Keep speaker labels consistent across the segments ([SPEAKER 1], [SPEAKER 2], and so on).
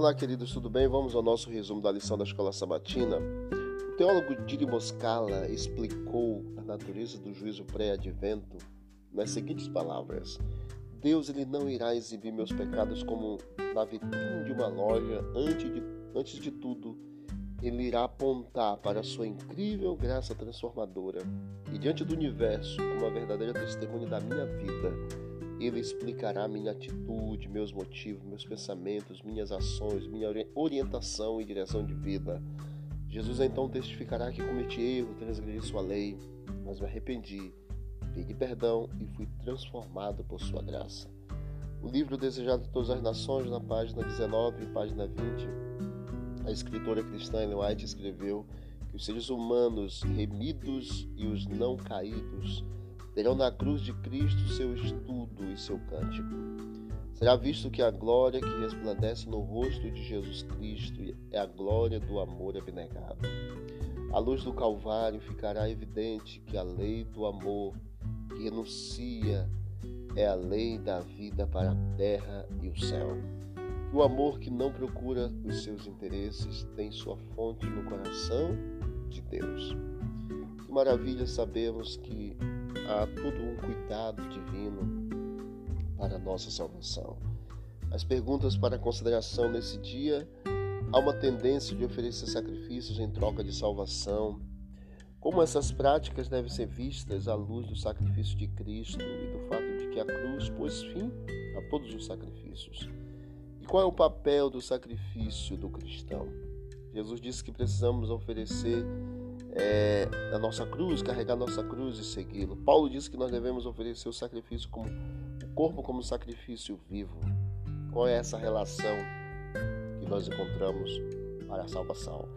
[SPEAKER 1] Olá, queridos, tudo bem? Vamos ao nosso resumo da lição da Escola Sabatina. O teólogo Diri Moscala explicou a natureza do juízo pré-advento nas seguintes palavras: Deus ele não irá exibir meus pecados como na vitrine de uma loja. Antes de, antes de tudo, ele irá apontar para a sua incrível graça transformadora e diante do universo como a verdadeira testemunha da minha vida ele explicará minha atitude, meus motivos, meus pensamentos, minhas ações, minha orientação e direção de vida. Jesus então testificará que cometi erro, transgredi sua lei, mas me arrependi, pedi perdão e fui transformado por sua graça. O livro Desejado de Todas as Nações, na página 19 e página 20, a escritora cristã Ellen White escreveu que os seres humanos remidos e os não caídos terão na cruz de Cristo seu estudo e seu cântico. Será visto que a glória que resplandece no rosto de Jesus Cristo é a glória do amor abnegado. À luz do Calvário ficará evidente que a lei do amor que renuncia é a lei da vida para a terra e o céu. O amor que não procura os seus interesses tem sua fonte no coração de Deus. Que maravilha sabemos que há todo um cuidado divino para a nossa salvação. As perguntas para consideração nesse dia: há uma tendência de oferecer sacrifícios em troca de salvação. Como essas práticas devem ser vistas à luz do sacrifício de Cristo e do fato de que a cruz pôs fim a todos os sacrifícios? E qual é o papel do sacrifício do cristão? Jesus disse que precisamos oferecer é, a nossa cruz, carregar a nossa cruz e segui-lo. Paulo diz que nós devemos oferecer o sacrifício como o corpo como sacrifício vivo. Qual é essa relação que nós encontramos para a salvação?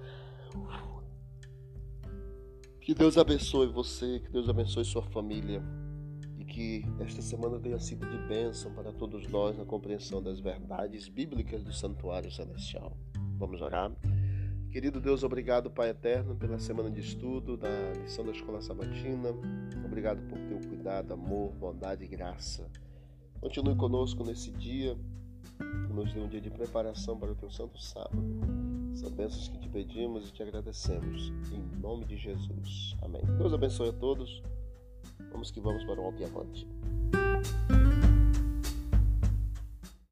[SPEAKER 1] Que Deus abençoe você, que Deus abençoe sua família e que esta semana tenha sido de bênção para todos nós na compreensão das verdades bíblicas do santuário celestial. Vamos orar? Querido Deus, obrigado, Pai Eterno, pela semana de estudo da lição da Escola Sabatina. Obrigado por teu cuidado, amor, bondade e graça. Continue conosco nesse dia, nos dê um dia de preparação para o teu santo sábado. São bênçãos que te pedimos e te agradecemos. Em nome de Jesus. Amém. Deus abençoe a todos. Vamos que vamos para o alto avante.